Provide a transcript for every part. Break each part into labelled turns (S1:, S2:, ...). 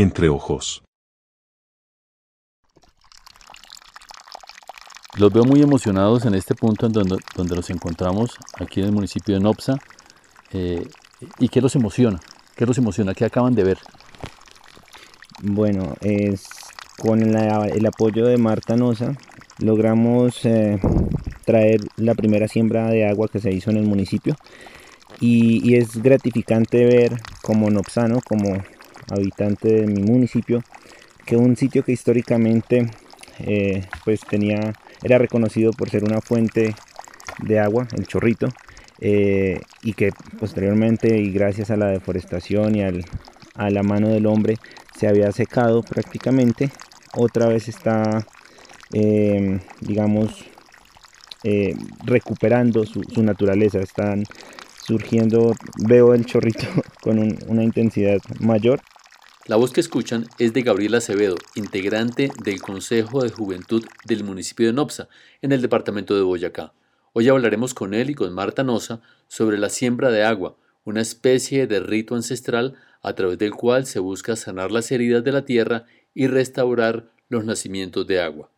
S1: Entre ojos.
S2: Los veo muy emocionados en este punto en donde, donde los encontramos aquí en el municipio de Nopsa. Eh, ¿Y qué los emociona? ¿Qué los emociona? ¿Qué acaban de ver?
S3: Bueno, es con el apoyo de Marta Nosa logramos eh, traer la primera siembra de agua que se hizo en el municipio y, es gratificante ver como nopsano, como habitante de mi municipio, que un sitio que históricamente eh, pues tenía, era reconocido por ser una fuente de agua, el chorrito, eh, y que posteriormente y gracias a la deforestación y a la mano del hombre se había secado prácticamente, otra vez está, eh, digamos, recuperando su, su, naturaleza, están surgiendo, veo el chorrito con una intensidad mayor.
S2: La voz que escuchan es de Gabriel Acevedo, integrante del Consejo de Juventud del municipio de Nopsa, en el departamento de Boyacá. Hoy hablaremos con él y con Marta Nosa sobre la siembra de agua, una especie de rito ancestral a través del cual se busca sanar las heridas de la tierra y restaurar los nacimientos de agua.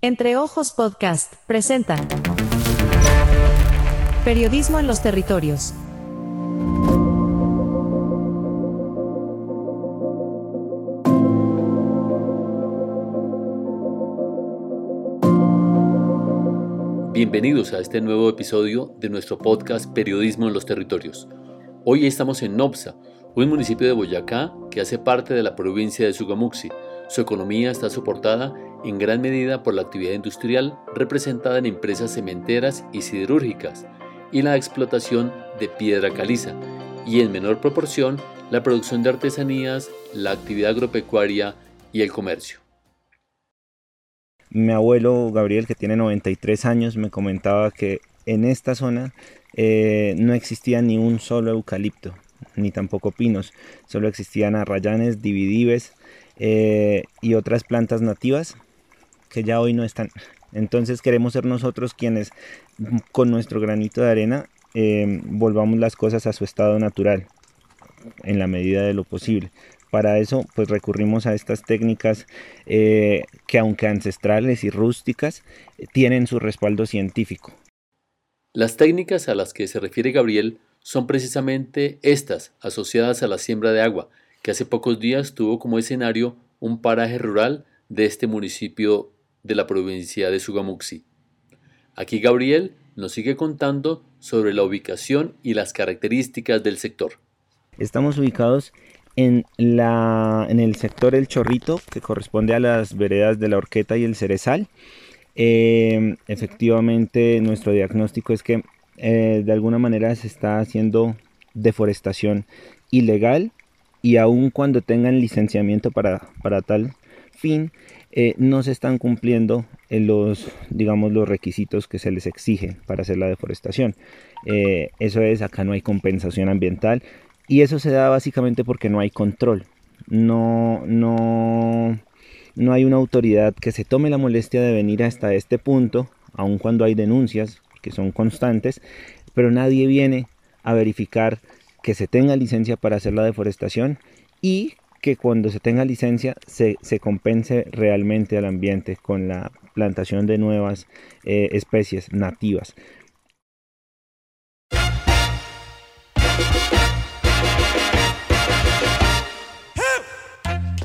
S4: Entre Ojos Podcast presenta Periodismo en los territorios.
S2: Bienvenidos a este nuevo episodio de nuestro podcast Periodismo en los Territorios. Hoy estamos en Nopsa, un municipio de Boyacá que hace parte de la provincia de Sugamuxi. Su economía está soportada en gran medida por la actividad industrial representada en empresas cementeras y siderúrgicas, y la explotación de piedra caliza, y en menor proporción la producción de artesanías, la actividad agropecuaria y el comercio.
S3: Mi abuelo Gabriel, que tiene 93 años, me comentaba que en esta zona eh, no existía ni un solo eucalipto, ni tampoco pinos, solo existían arrayanes, dividives eh, y otras plantas nativas que ya hoy no están. Entonces queremos ser nosotros quienes con nuestro granito de arena em, volvamos las cosas a su estado natural en la medida de lo posible. Para eso pues recurrimos a estas técnicas eh, que aunque ancestrales y rústicas tienen su respaldo científico.
S2: Las técnicas a las que se refiere Gabriel son precisamente estas asociadas a la siembra de agua, que hace pocos días tuvo como escenario un paraje rural de este municipio de la provincia de Sugamuxi. Aquí Gabriel nos sigue contando sobre la ubicación y las características del sector.
S3: Estamos ubicados en, la, en el sector El Chorrito, que corresponde a las veredas de la Orqueta y el Cerezal. Eh, efectivamente, nuestro diagnóstico es que eh, de alguna manera se está haciendo deforestación ilegal y aun cuando tengan licenciamiento para, para tal fin, eh, no se están cumpliendo eh, los, digamos, los requisitos que se les exige para hacer la deforestación. Eh, eso es, acá no hay compensación ambiental y eso se da básicamente porque no hay control. No, no, no hay una autoridad que se tome la molestia de venir hasta este punto, aun cuando hay denuncias que son constantes, pero nadie viene a verificar que se tenga licencia para hacer la deforestación y que cuando se tenga licencia se, compense realmente al ambiente con la plantación de nuevas eh, especies nativas.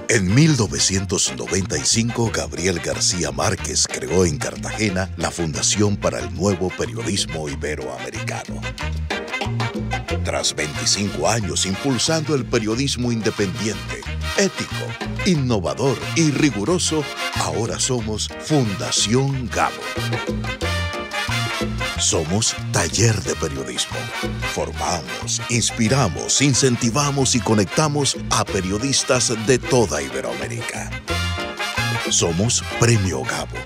S5: En 1995, Gabriel García Márquez creó en Cartagena la Fundación para el Nuevo Periodismo Iberoamericano. Tras 25 años impulsando el periodismo independiente, ético, innovador y riguroso, ahora somos Fundación Gabo. Somos taller de periodismo. Formamos, inspiramos, incentivamos y conectamos a periodistas de toda Iberoamérica. Somos Premio Gabo.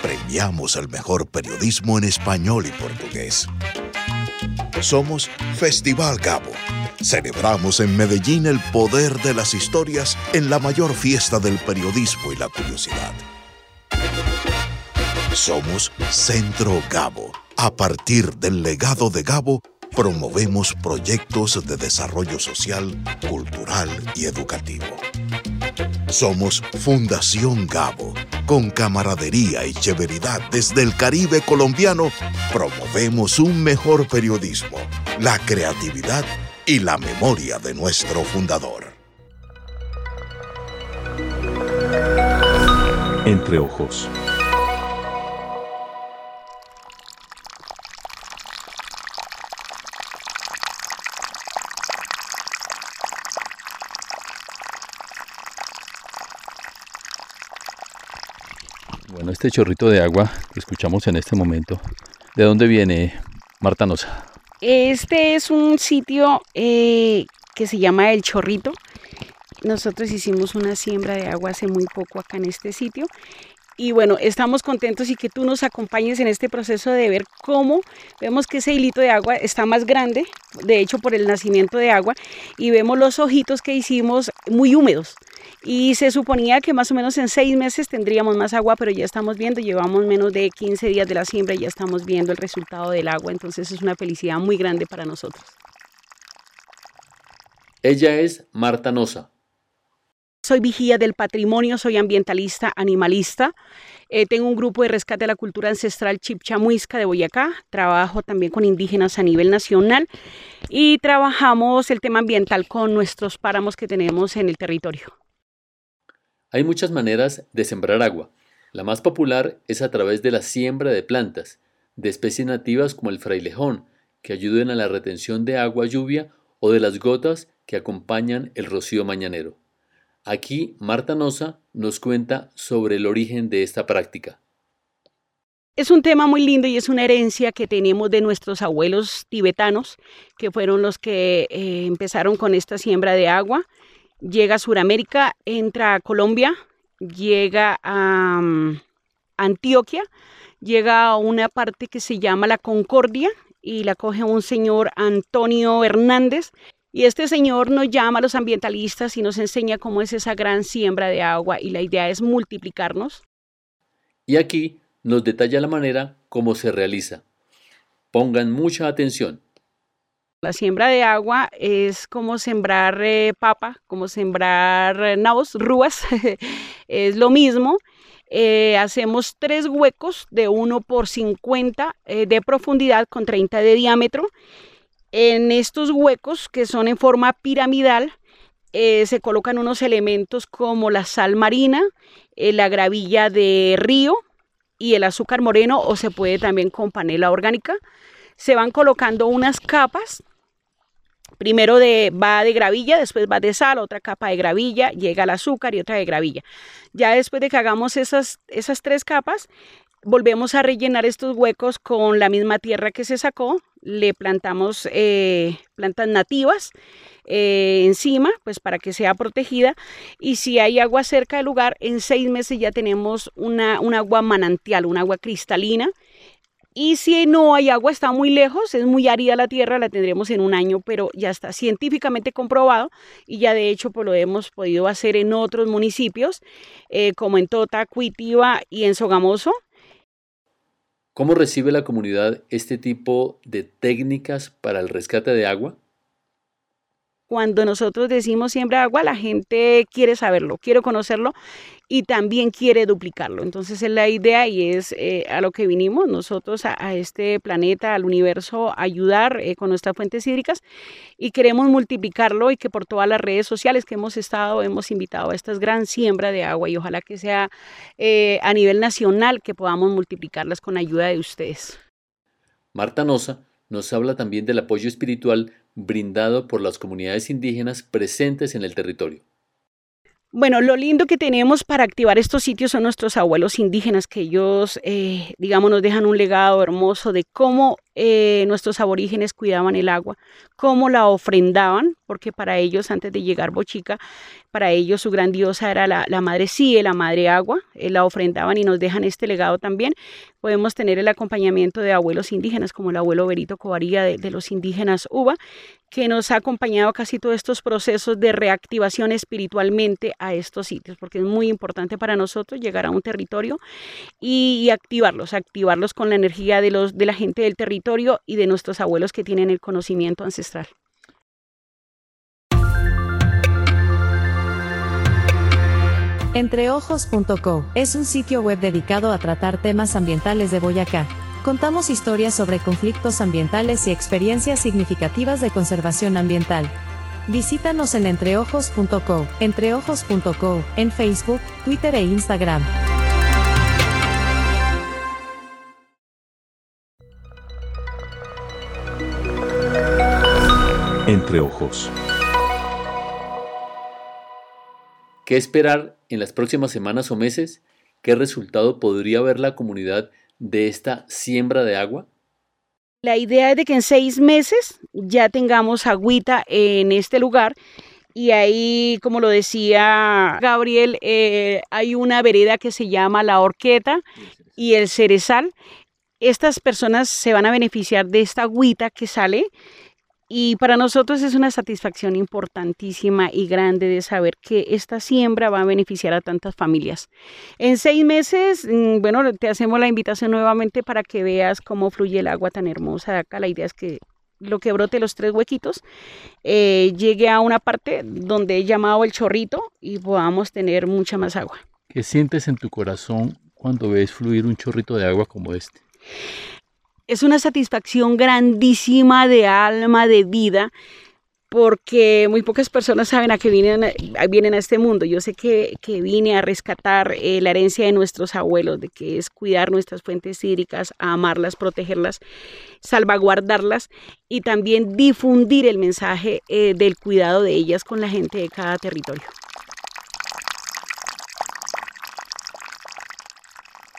S5: Premiamos el mejor periodismo en español y portugués. Somos Festival Gabo. Celebramos en Medellín el poder de las historias en la mayor fiesta del periodismo y la curiosidad. Somos Centro Gabo. A partir del legado de Gabo, promovemos proyectos de desarrollo social, cultural y educativo. Somos Fundación Gabo. Con camaradería y chéveridad desde el Caribe colombiano, promovemos un mejor periodismo, la creatividad y la memoria de nuestro fundador.
S2: Entre ojos. Bueno, este chorrito de agua que escuchamos en este momento, ¿de dónde viene Marta Nosa?
S1: Este es un sitio eh, que se llama El Chorrito. Nosotros hicimos una siembra de agua hace muy poco acá en este sitio. Y bueno, estamos contentos y que tú nos acompañes en este proceso de ver cómo vemos que ese hilito de agua está más grande, de hecho por el nacimiento de agua, y vemos los ojitos que hicimos muy húmedos y se suponía que más o menos en seis meses tendríamos más agua, pero ya estamos viendo, llevamos menos de 15 días de la siembra y ya estamos viendo el resultado del agua, entonces es una felicidad muy grande para nosotros.
S2: Ella es Marta Nosa.
S1: Soy vigía del patrimonio, soy ambientalista, animalista. Eh, tengo un grupo de rescate de la cultura ancestral Chipchamuisca de Boyacá. Trabajo también con indígenas a nivel nacional y trabajamos el tema ambiental con nuestros páramos que tenemos en el territorio.
S2: Hay muchas maneras de sembrar agua. La más popular es a través de la siembra de plantas, de especies nativas como el frailejón, que ayuden a la retención de agua lluvia o de las gotas que acompañan el rocío mañanero. Aquí Marta Nosa nos cuenta sobre el origen de esta práctica.
S1: Es un tema muy lindo y es una herencia que tenemos de nuestros abuelos tibetanos, que fueron los que eh, empezaron con esta siembra de agua llega a Sudamérica, entra a Colombia, llega a mm, Antioquia, llega a una parte que se llama la Concordia y la coge un señor Antonio Hernández. Y este señor nos llama a los ambientalistas y nos enseña cómo es esa gran siembra de agua y la idea es multiplicarnos.
S2: Y aquí nos detalla la manera como se realiza. Pongan mucha atención.
S1: La siembra de agua es como sembrar eh, papa, como sembrar eh, nabos, rúas, es lo mismo. Eh, hacemos tres huecos de 1 por 50 de profundidad con 30 de diámetro. En estos huecos, que son en forma piramidal, se colocan unos elementos como la sal marina, la gravilla de río y el azúcar moreno, o se puede también con panela orgánica se van colocando unas capas. Primero de, va de gravilla, después va de sal, otra capa de gravilla, llega el azúcar y otra de gravilla. Ya después de que hagamos esas, esas tres capas, volvemos a rellenar estos huecos con la misma tierra que se sacó, le plantamos eh, plantas nativas eh, encima, pues para que sea protegida, y si hay agua cerca del lugar, en seis meses ya tenemos una, un agua manantial, un agua cristalina, y si no hay agua, está muy lejos, es muy árida la tierra, la tendremos en un año, pero ya está científicamente comprobado y ya de hecho pues, lo hemos podido hacer en otros municipios, eh, como en Tota, Cuitiva y en Sogamoso.
S2: ¿Cómo recibe la comunidad este tipo de técnicas para el rescate de agua?
S1: Cuando nosotros decimos siembra agua, la gente quiere saberlo, quiere conocerlo y también quiere duplicarlo. Entonces es la idea y es eh, a lo que vinimos nosotros a, este planeta, al universo, ayudar eh, con nuestras fuentes hídricas y queremos multiplicarlo y que por todas las redes sociales que hemos estado hemos invitado a esta gran siembra de agua y ojalá que sea eh, a nivel nacional que podamos multiplicarlas con ayuda de ustedes.
S2: Marta Nosa nos habla también del apoyo espiritual brindado por las comunidades indígenas presentes en el territorio.
S1: Bueno, lo lindo que tenemos para activar estos sitios son nuestros abuelos indígenas, que ellos, eh, digamos, nos dejan un legado hermoso de cómo eh, nuestros aborígenes cuidaban el agua, cómo la ofrendaban, porque para ellos, antes de llegar Bochica, para ellos su gran diosa era la, madre Sí, la madre agua, eh, la ofrendaban y nos dejan este legado también. Podemos tener el acompañamiento de abuelos indígenas, como el abuelo Berito Covaría de, de los indígenas Uva, que nos ha acompañado casi todos estos procesos de reactivación espiritualmente a estos sitios, porque es muy importante para nosotros llegar a un territorio y, activarlos, activarlos con la energía de, los, de la gente del territorio y de nuestros abuelos que tienen el conocimiento ancestral.
S4: Entreojos.co es un sitio web dedicado a tratar temas ambientales de Boyacá. Contamos historias sobre conflictos ambientales y experiencias significativas de conservación ambiental. Visítanos en entreojos.co, entreojos.co, en Facebook, Twitter e Instagram.
S5: Entre ojos.
S2: ¿Qué esperar en las próximas semanas o meses? ¿Qué resultado podría ver la comunidad de esta siembra de agua?
S1: La idea es de que en seis meses ya tengamos agüita en este lugar y ahí, como lo decía Gabriel, eh, hay una vereda que se llama La Orqueta y el Cerezal. Estas personas se van a beneficiar de esta agüita que sale y para nosotros es una satisfacción importantísima y grande de saber que esta siembra va a beneficiar a tantas familias. En seis meses, mm, bueno, te hacemos la invitación nuevamente para que veas cómo fluye el agua tan hermosa acá. La idea es que lo que brote los tres huequitos eh, llegue a una parte donde he llamado el chorrito y podamos tener mucha más agua.
S2: ¿Qué sientes en tu corazón cuando ves fluir un chorrito de agua como este?
S1: Es una satisfacción grandísima de alma, de vida, porque muy pocas personas saben a qué vienen, a, vienen a este mundo. Yo sé que, vine a rescatar eh, la herencia de nuestros abuelos, de que es cuidar nuestras fuentes hídricas, amarlas, protegerlas, salvaguardarlas y también difundir el mensaje eh, del cuidado de ellas con la gente de cada territorio.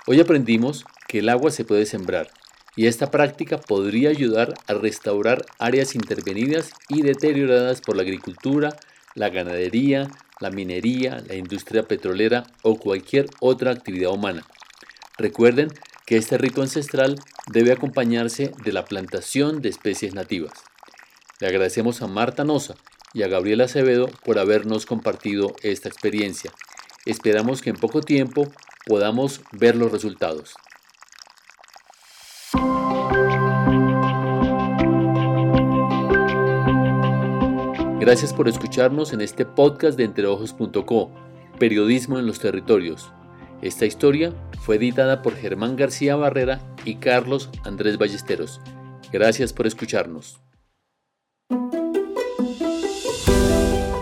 S2: Hoy aprendimos que el agua se puede sembrar y esta práctica podría ayudar a restaurar áreas intervenidas y deterioradas por la agricultura, la ganadería, la minería, la industria petrolera o cualquier otra actividad humana. Recuerden que este rito ancestral debe acompañarse de la plantación de especies nativas. Le agradecemos a Marta Noza y a Gabriela Acevedo por habernos compartido esta experiencia. Esperamos que en poco tiempo podamos ver los resultados. Gracias por escucharnos en este podcast de entreojos.co, Periodismo en los Territorios. Esta historia fue editada por Germán García Barrera y Carlos Andrés Ballesteros. Gracias por escucharnos.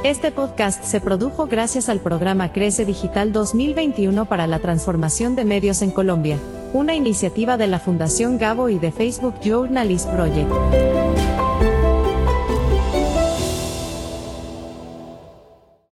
S4: Este podcast se produjo gracias al programa Crece Digital 2021 para la transformación de medios en Colombia, una iniciativa de la Fundación Gabo y de Facebook Journalist Project.